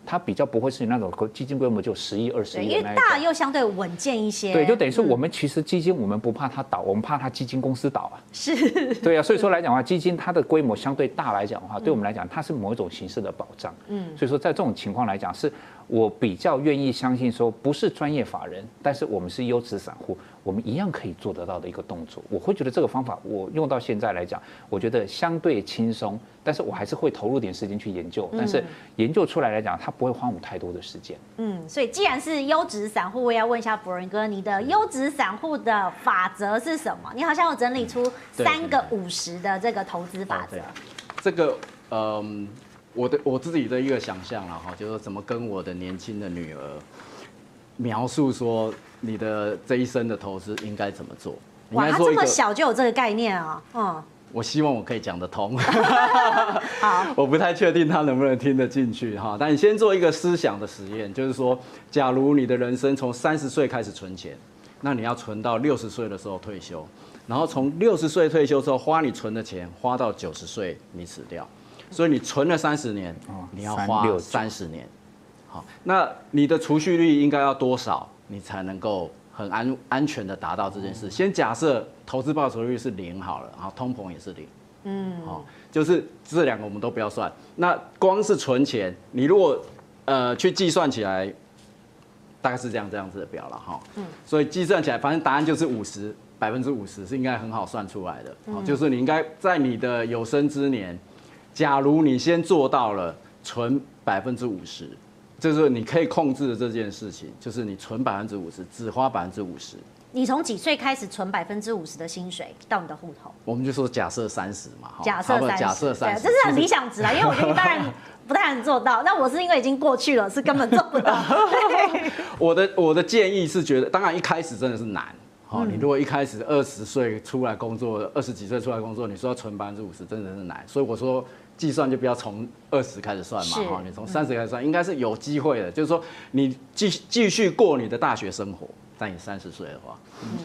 它比较不会是那种基金规模就十亿、二十亿，因为大又相对稳健一些。对，就等于说我们其实基金我们不怕它倒，我们怕它基金公司倒啊。是。对啊，所以说来讲的话，基金它的规模相对大来讲的话，对我们来讲它是某一种形式的保障。嗯。所以说在这种情况来讲，是我比较愿意相信说，不是专业法人，但是我们是优质散户。我们一样可以做得到的一个动作，我会觉得这个方法我用到现在来讲，我觉得相对轻松，但是我还是会投入点时间去研究，但是研究出来来讲，它不会花我们太多的时间。嗯，所以既然是优质散户，我也要问一下博仁哥，你的优质散户的法则是什么？你好像有整理出三个五十的这个投资法则。这个，嗯，我的我自己的一个想象了哈，就是怎么跟我的年轻的女儿描述说。你的这一生的投资应该怎么做？哇，他这么小就有这个概念啊！嗯，我希望我可以讲得通。好，我不太确定他能不能听得进去哈。但你先做一个思想的实验，就是说，假如你的人生从三十岁开始存钱，那你要存到六十岁的时候退休，然后从六十岁退休之后花你存的钱花到九十岁你死掉，所以你存了三十年，你要花三十年。好，那你的储蓄率应该要多少，你才能够很安安全的达到这件事？先假设投资报酬率是零好了，然后通膨也是零，嗯，好，就是这两个我们都不要算。那光是存钱，你如果呃去计算起来，大概是这样这样子的表了哈，嗯，所以计算起来，反正答案就是五十。百分之五十是应该很好算出来的，好、就是你应该在你的有生之年，假如你先做到了存百分之五十，就是你可以控制的这件事情，就是你存百分之五十，只花百分之五十。你从几岁开始存百分之五十的薪水到你的户头？我们就说假设三十嘛，假设三十，假设三十，这是很理想值啊，因为我觉得一般人不太能做到。那我是因为已经过去了，是根本做不到。我的我的建议是觉得，当然一开始真的是难。好，你如果一开始二十岁出来工作，二十几岁出来工作，你说要存百分之五十，真的是难。所以我说计算就不要从二十开始算嘛，哈，你从三十开始算，应该是有机会的。就是说你继继续过你的大学生活，在你三十岁的话，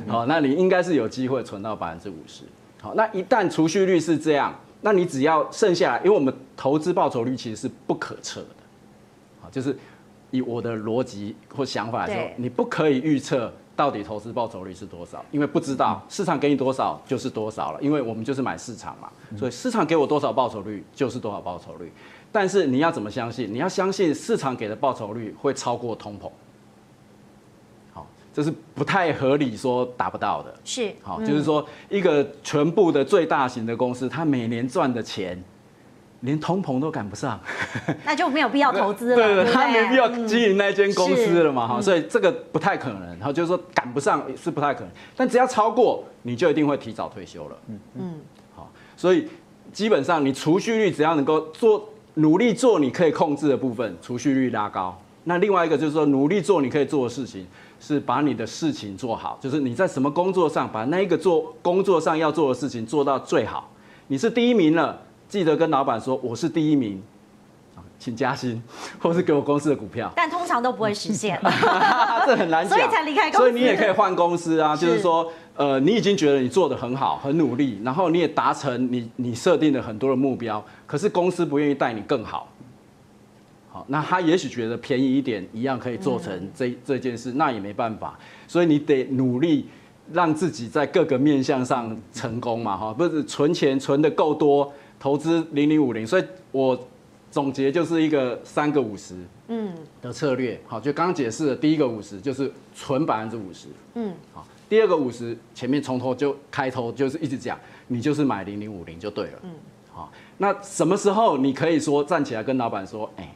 好，那你应该是有机会存到百分之五十。好，那一旦储蓄率是这样，那你只要剩下来，因为我们投资报酬率其实是不可测的，好，就是以我的逻辑或想法来说，你不可以预测。到底投资报酬率是多少？因为不知道市场给你多少就是多少了，因为我们就是买市场嘛，所以市场给我多少报酬率就是多少报酬率。但是你要怎么相信？你要相信市场给的报酬率会超过通膨。好，这是不太合理说达不到的。是，好，就是说一个全部的最大型的公司，它每年赚的钱。连通膨都赶不上，那就没有必要投资了。对对，他没必要经营那间公司了嘛，哈，所以这个不太可能。然后就是说赶不上是不太可能，但只要超过，你就一定会提早退休了。嗯嗯，好，所以基本上你储蓄率只要能够做努力做你可以控制的部分，储蓄率拉高。那另外一个就是说努力做你可以做的事情，是把你的事情做好，就是你在什么工作上把那一个做工作上要做的事情做到最好，你是第一名了。记得跟老板说我是第一名，请加薪，或是给我公司的股票。但通常都不会实现，这很难讲，所以才离开公司。所以你也可以换公司啊，是就是说，呃，你已经觉得你做的很好，很努力，然后你也达成你你设定的很多的目标，可是公司不愿意带你更好。好，那他也许觉得便宜一点，一样可以做成这、嗯、这件事，那也没办法。所以你得努力让自己在各个面向上成功嘛，哈，不是存钱存的够多。投资零零五零，所以我总结就是一个三个五十，嗯，的策略。好，就刚刚解释的第一个五十就是存百分之五十，嗯，好，第二个五十前面从头就开头就是一直讲，你就是买零零五零就对了，嗯，好，那什么时候你可以说站起来跟老板说，哎，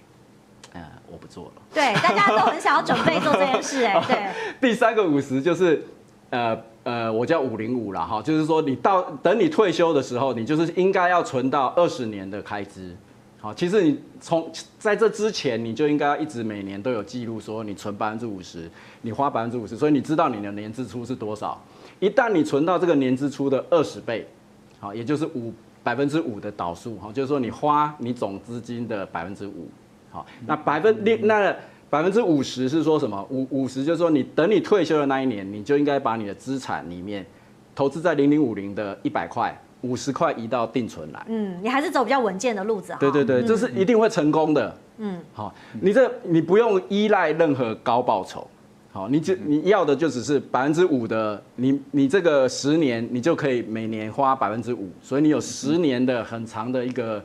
呃，我不做了，对，大家都很想要准备做这件事，哎，对，第三个五十就是，呃。呃，我叫五零五了哈，就是说你到等你退休的时候，你就是应该要存到二十年的开支。好，其实你从在这之前，你就应该一直每年都有记录，说你存百分之五十，你花百分之五十，所以你知道你的年支出是多少。一旦你存到这个年支出的二十倍，好，也就是五百分之五的导数，哈，就是说你花你总资金的百分之五。好，那百分那。百分之五十是说什么？五五十就是说，你等你退休的那一年，你就应该把你的资产里面投资在零零五零的一百块，五十块移到定存来。嗯，你还是走比较稳健的路子啊。对对对，这是一定会成功的。嗯，好，你这你不用依赖任何高报酬。好，你就你要的就只是百分之五的，你你这个十年你就可以每年花百分之五，所以你有十年的很长的一个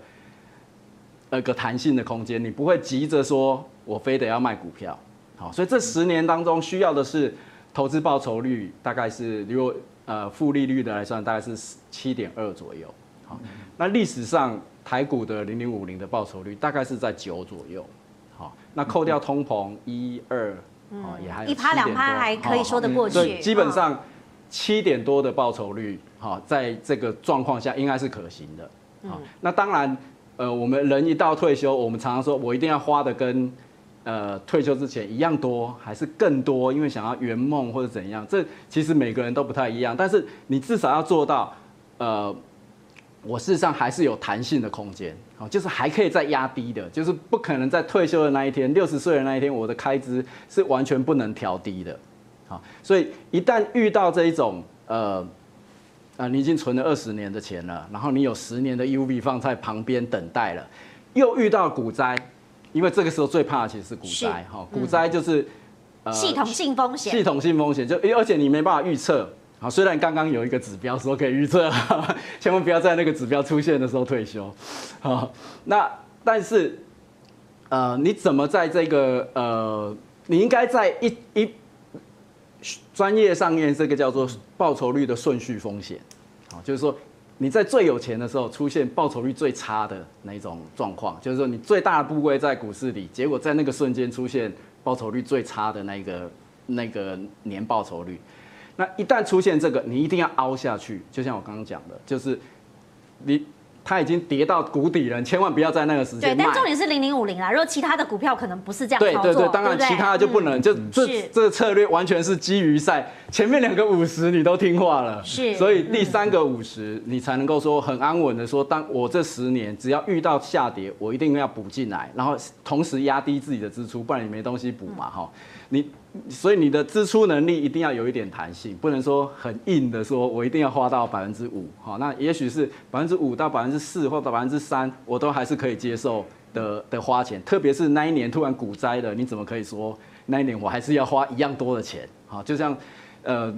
呃个弹性的空间，你不会急着说。我非得要卖股票，好，所以这十年当中需要的是投资报酬率，大概是如果呃负利率的来算，大概是七点二左右，好，那历史上台股的零零五零的报酬率大概是在九左右，好，那扣掉通膨一二，啊也还一趴两趴还可以说得过去，基本上七点多的报酬率，好，在这个状况下应该是可行的，好，那当然呃我们人一到退休，我们常常说我一定要花的跟呃，退休之前一样多还是更多？因为想要圆梦或者怎样，这其实每个人都不太一样。但是你至少要做到，呃，我事实上还是有弹性的空间，好，就是还可以再压低的，就是不可能在退休的那一天，六十岁的那一天，我的开支是完全不能调低的，好，所以一旦遇到这一种，呃，啊，你已经存了二十年的钱了，然后你有十年的 UV 放在旁边等待了，又遇到股灾。因为这个时候最怕的其实是股灾哈，股灾就是。系统性风险，系统性风险就，而且你没办法预测。好，虽然刚刚有一个指标说可以预测，千万不要在那个指标出现的时候退休。好，那但是，呃，你怎么在这个呃，你应该在一一专业上面这个叫做报酬率的顺序风险。好，就是说你在最有钱的时候出现报酬率最差的那种状况，就是说你最大的部位在股市里，结果在那个瞬间出现。报酬率最差的那个那个年报酬率，那一旦出现这个，你一定要凹下去。就像我刚刚讲的，就是你。它已经跌到谷底了，你千万不要在那个时间卖。对，但重点是零零五零啦，如果其他的股票可能不是这样对对对，当然其他的就不能，就这这个策略完全是基于在前面两个五十你都听话了，是，所以第三个五十你才能够说很安稳的说，当我这十年只要遇到下跌，我一定要补进来，然后同时压低自己的支出，不然你没东西补嘛哈，你。所以你的支出能力一定要有一点弹性，不能说很硬的说，我一定要花到百分之五，好，那也许是百分之五到百分之四或者百分之三，我都还是可以接受的的花钱。特别是那一年突然股灾了，你怎么可以说那一年我还是要花一样多的钱？好，就像呃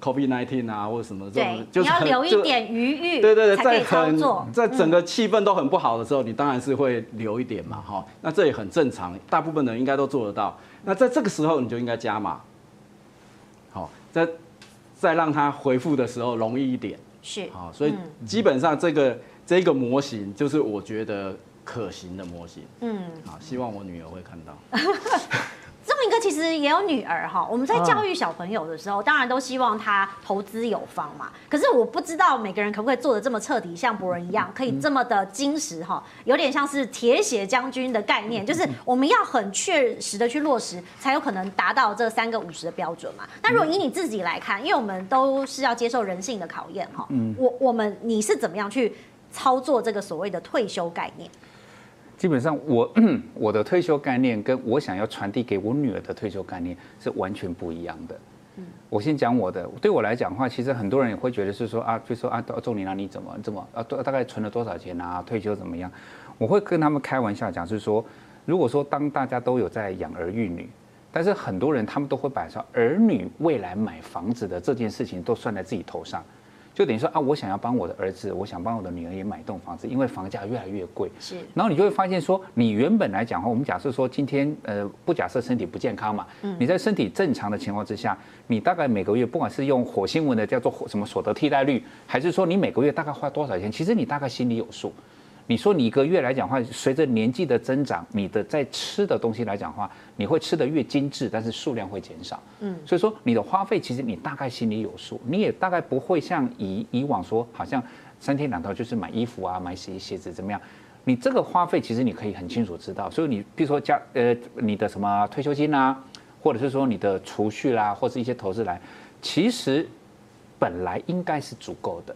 ，COVID-19 啊或者什么这种，就是你要留一点余裕，对对对，在很在整个气氛都很不好的时候，你当然是会留一点嘛，哈，那这也很正常，大部分的人应该都做得到。那在这个时候，你就应该加码，好，在再让它回复的时候容易一点，是，好，所以基本上这个这个模型就是我觉得可行的模型，嗯，好，希望我女儿会看到。其实也有女儿哈，我们在教育小朋友的时候，当然都希望他投资有方嘛。可是我不知道每个人可不可以做的这么彻底，像博人一样，可以这么的精实哈，有点像是铁血将军的概念，就是我们要很确实的去落实，才有可能达到这三个五十的标准嘛。那如果以你自己来看，因为我们都是要接受人性的考验哈，我我们你是怎么样去操作这个所谓的退休概念？基本上我，我 我的退休概念跟我想要传递给我女儿的退休概念是完全不一样的。我先讲我的，对我来讲的话，其实很多人也会觉得是说啊，就说啊，仲林啊，你怎么怎么啊，大概存了多少钱啊？退休怎么样？我会跟他们开玩笑讲，是说，如果说当大家都有在养儿育女，但是很多人他们都会把说儿女未来买房子的这件事情都算在自己头上。就等于说啊，我想要帮我的儿子，我想帮我的女儿也买栋房子，因为房价越来越贵。是，然后你就会发现说，你原本来讲的话，我们假设说今天呃，不假设身体不健康嘛，你在身体正常的情况之下，你大概每个月不管是用火星文的叫做什么所得替代率，还是说你每个月大概花多少钱，其实你大概心里有数。你说你一个月来讲的话，随着年纪的增长，你的在吃的东西来讲的话，你会吃的越精致，但是数量会减少。嗯，所以说你的花费其实你大概心里有数，你也大概不会像以以往说，好像三天两头就是买衣服啊、买鞋鞋子怎么样。你这个花费其实你可以很清楚知道。所以你比如说加呃你的什么退休金啊，或者是说你的储蓄啦，或是一些投资来，其实本来应该是足够的。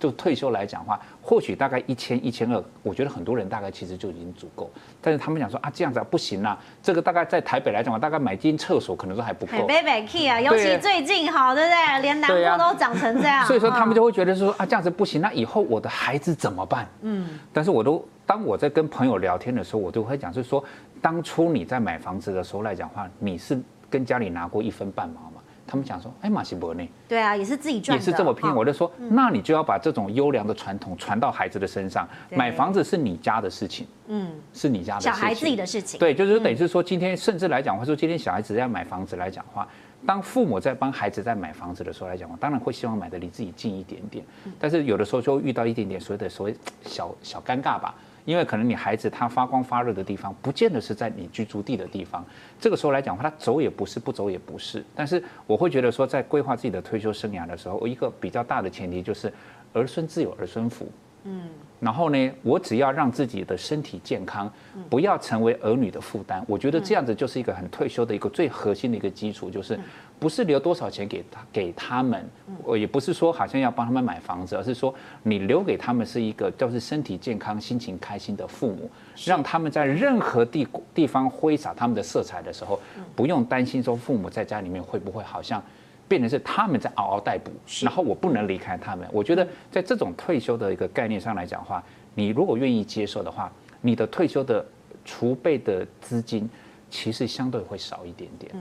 就退休来讲的话，或许大概一千一千二，我觉得很多人大概其实就已经足够。但是他们讲说啊，这样子啊不行啊，这个大概在台北来讲，大概买间厕所可能都还不够。北北 key 啊，尤其最近好，对不对？连南部都长成这样。所以说他们就会觉得说啊，这样子不行，那以后我的孩子怎么办？嗯。但是我都当我在跟朋友聊天的时候，我都会讲，就是说当初你在买房子的时候来讲的话，你是跟家里拿过一分半毛吗？他们讲说，哎，马西伯内，对啊，也是自己赚，也是这么拼。我就说，那你就要把这种优良的传统传到孩子的身上。买房子是你家的事情，嗯，是你家的，小孩自己的事情。对，就是等于是说，今天甚至来讲，或者说今天小孩子要买房子来讲的话，当父母在帮孩子在买房子的时候来讲，我当然会希望买的离自己近一点点。但是有的时候就会遇到一点点所谓的所谓小小尴尬吧。因为可能你孩子他发光发热的地方，不见得是在你居住地的地方。这个时候来讲的话，他走也不是，不走也不是。但是我会觉得说，在规划自己的退休生涯的时候，我一个比较大的前提就是儿孙自有儿孙福。嗯。然后呢，我只要让自己的身体健康，不要成为儿女的负担。我觉得这样子就是一个很退休的一个最核心的一个基础，就是不是留多少钱给他给他们，我也不是说好像要帮他们买房子，而是说你留给他们是一个就是身体健康、心情开心的父母，让他们在任何地地方挥洒他们的色彩的时候，不用担心说父母在家里面会不会好像。变成是他们在嗷嗷待哺，然后我不能离开他们。我觉得在这种退休的一个概念上来讲的话，你如果愿意接受的话，你的退休的储备的资金其实相对会少一点点，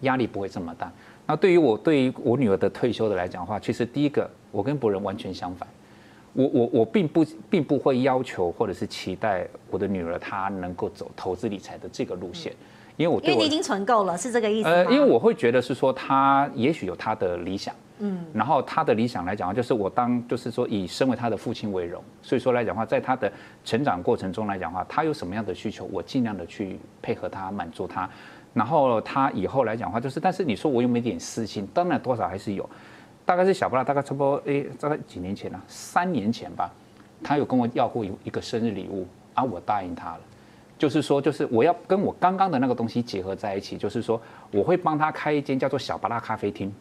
压力不会这么大。那对于我对于我女儿的退休的来讲的话，其实第一个我跟博人完全相反，我我我并不并不会要求或者是期待我的女儿她能够走投资理财的这个路线。因为我对我因为你已经存够了，是这个意思吗？呃，因为我会觉得是说他也许有他的理想，嗯，然后他的理想来讲，就是我当就是说以身为他的父亲为荣，所以说来讲的话，在他的成长过程中来讲的话，他有什么样的需求，我尽量的去配合他，满足他。然后他以后来讲话，就是但是你说我有没有点私心？当然多少还是有，大概是小不拉，大概差不多诶，大概几年前啊，三年前吧，他有跟我要过一一个生日礼物，啊，我答应他了。就是说，就是我要跟我刚刚的那个东西结合在一起，就是说，我会帮他开一间叫做小巴拉咖啡厅。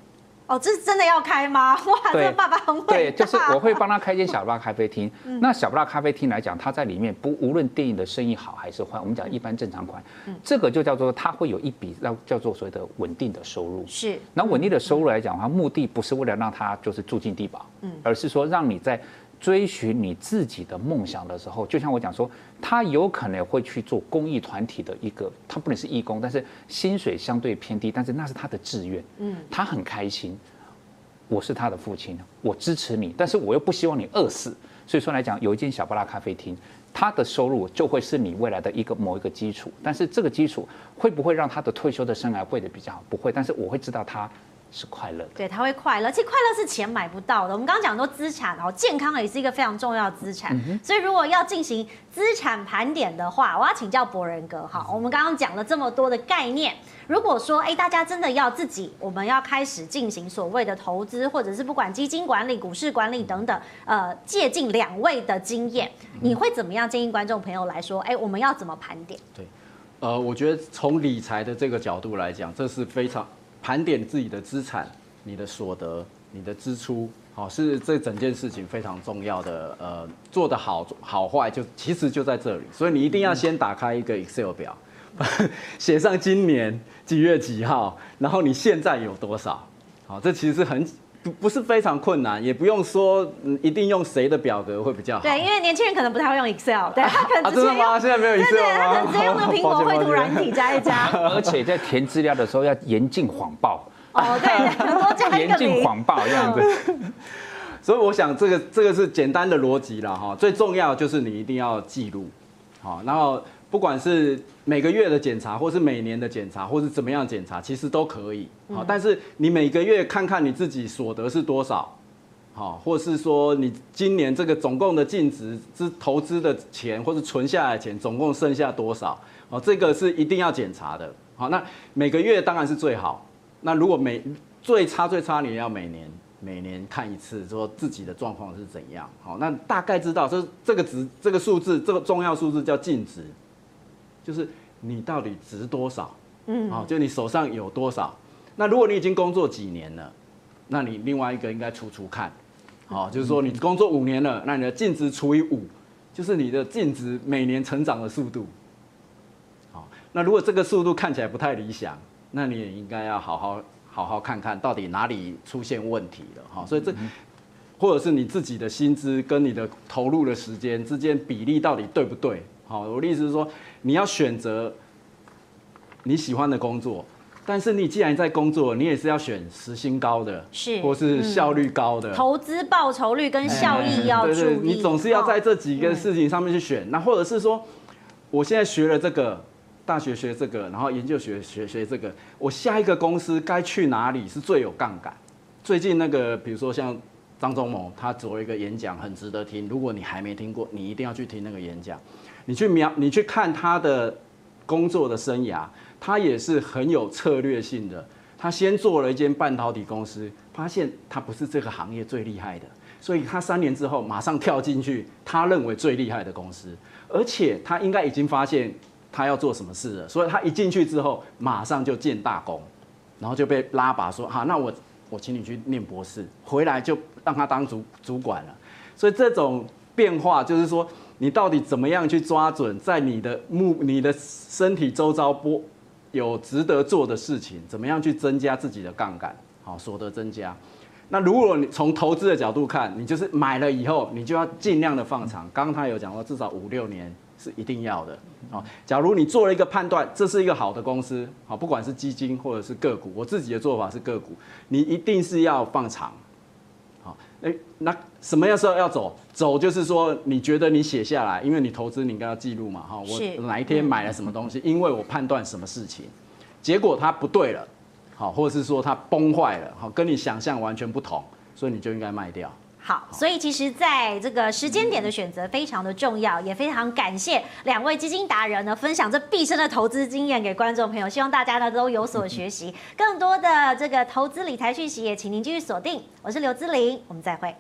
哦，这是真的要开吗？哇，这爸爸很伟大。对，就是我会帮他开一间小巴拉咖啡厅。那小巴拉咖啡厅来讲，他在里面不无论电影的生意好还是坏，我们讲一般正常款，这个就叫做他会有一笔叫叫做所谓的稳定的收入。是。那稳定的收入来讲的话，目的不是为了让他就是住进地堡，嗯，而是说让你在。追寻你自己的梦想的时候，就像我讲说，他有可能会去做公益团体的一个，他不能是义工，但是薪水相对偏低，但是那是他的志愿，嗯，他很开心。我是他的父亲，我支持你，但是我又不希望你饿死，所以说来讲，有一间小巴拉咖啡厅，他的收入就会是你未来的一个某一个基础，但是这个基础会不会让他的退休的生涯会得比较好？不会，但是我会知道他。是快乐的，对，他会快乐。其实快乐是钱买不到的。我们刚刚讲说资产哦，健康也是一个非常重要的资产。所以如果要进行资产盘点的话，我要请教博仁哥哈。我们刚刚讲了这么多的概念，如果说哎，大家真的要自己，我们要开始进行所谓的投资，或者是不管基金管理、股市管理等等，呃，借鉴两位的经验，你会怎么样建议观众朋友来说？哎，我们要怎么盘点？对，呃，我觉得从理财的这个角度来讲，这是非常。盘点自己的资产、你的所得、你的支出，好，是这整件事情非常重要的。呃，做的好好坏就其实就在这里，所以你一定要先打开一个 Excel 表，写上今年几月几号，然后你现在有多少，好，这其实是很不不是非常困难，也不用说一定用谁的表格会比较好。对，因为年轻人可能不太会用 Excel，对 他可能直接用。啊、真的吗？现在没有 Excel 吗？对，他可能直接用那个 苹果绘图软体加一加。而且在填资料的时候要严禁谎报。哦，对，严禁谎报这样子。所以我想这个这个是简单的逻辑了哈。最重要就是你一定要记录，好，然后。不管是每个月的检查，或是每年的检查，或是怎么样检查，其实都可以。好，但是你每个月看看你自己所得是多少，好，或是说你今年这个总共的净值之投资的钱，或是存下来的钱，总共剩下多少？哦，这个是一定要检查的。好，那每个月当然是最好。那如果每最差最差，你要每年每年看一次，说自己的状况是怎样。好，那大概知道这这个值这个数字，这个重要数字叫净值。就是你到底值多少？嗯，好，就你手上有多少？那如果你已经工作几年了，那你另外一个应该除除看，好，就是说你工作五年了，那你的净值除以五，就是你的净值每年成长的速度。好，那如果这个速度看起来不太理想，那你也应该要好好好好看看到底哪里出现问题了。哈，所以这或者是你自己的薪资跟你的投入的时间之间比例到底对不对？好，我的意思是说，你要选择你喜欢的工作，但是你既然在工作，你也是要选时薪高的，是，或是效率高的，投资报酬率跟效益要注意。对对，你总是要在这几个事情上面去选。那或者是说，我现在学了这个，大学学这个，然后研究学学学这个，我下一个公司该去哪里是最有杠杆？最近那个，比如说像张忠谋，他做了一个演讲，很值得听。如果你还没听过，你一定要去听那个演讲。你去瞄，你去看他的工作的生涯，他也是很有策略性的。他先做了一间半导体公司，发现他不是这个行业最厉害的，所以他三年之后马上跳进去他认为最厉害的公司，而且他应该已经发现他要做什么事了，所以他一进去之后马上就建大功，然后就被拉拔说：“好，那我我请你去念博士，回来就让他当主主管了。”所以这种变化就是说。你到底怎么样去抓准在你的目、你的身体周遭播有值得做的事情？怎么样去增加自己的杠杆？好，所得增加。那如果你从投资的角度看，你就是买了以后，你就要尽量的放长。刚刚他有讲到，至少五六年是一定要的。好，假如你做了一个判断，这是一个好的公司，好，不管是基金或者是个股，我自己的做法是个股，你一定是要放长。好，哎，那什么样时候要走？走就是说，你觉得你写下来，因为你投资你应该要记录嘛，哈，我哪一天买了什么东西，因为我判断什么事情，结果它不对了，好，或者是说它崩坏了，好，跟你想象完全不同，所以你就应该卖掉。好，所以其实在这个时间点的选择非常的重要，也非常感谢两位基金达人呢分享这毕生的投资经验给观众朋友，希望大家呢都有所学习。更多的这个投资理财讯息，也请您继续锁定。我是刘姿玲，我们再会。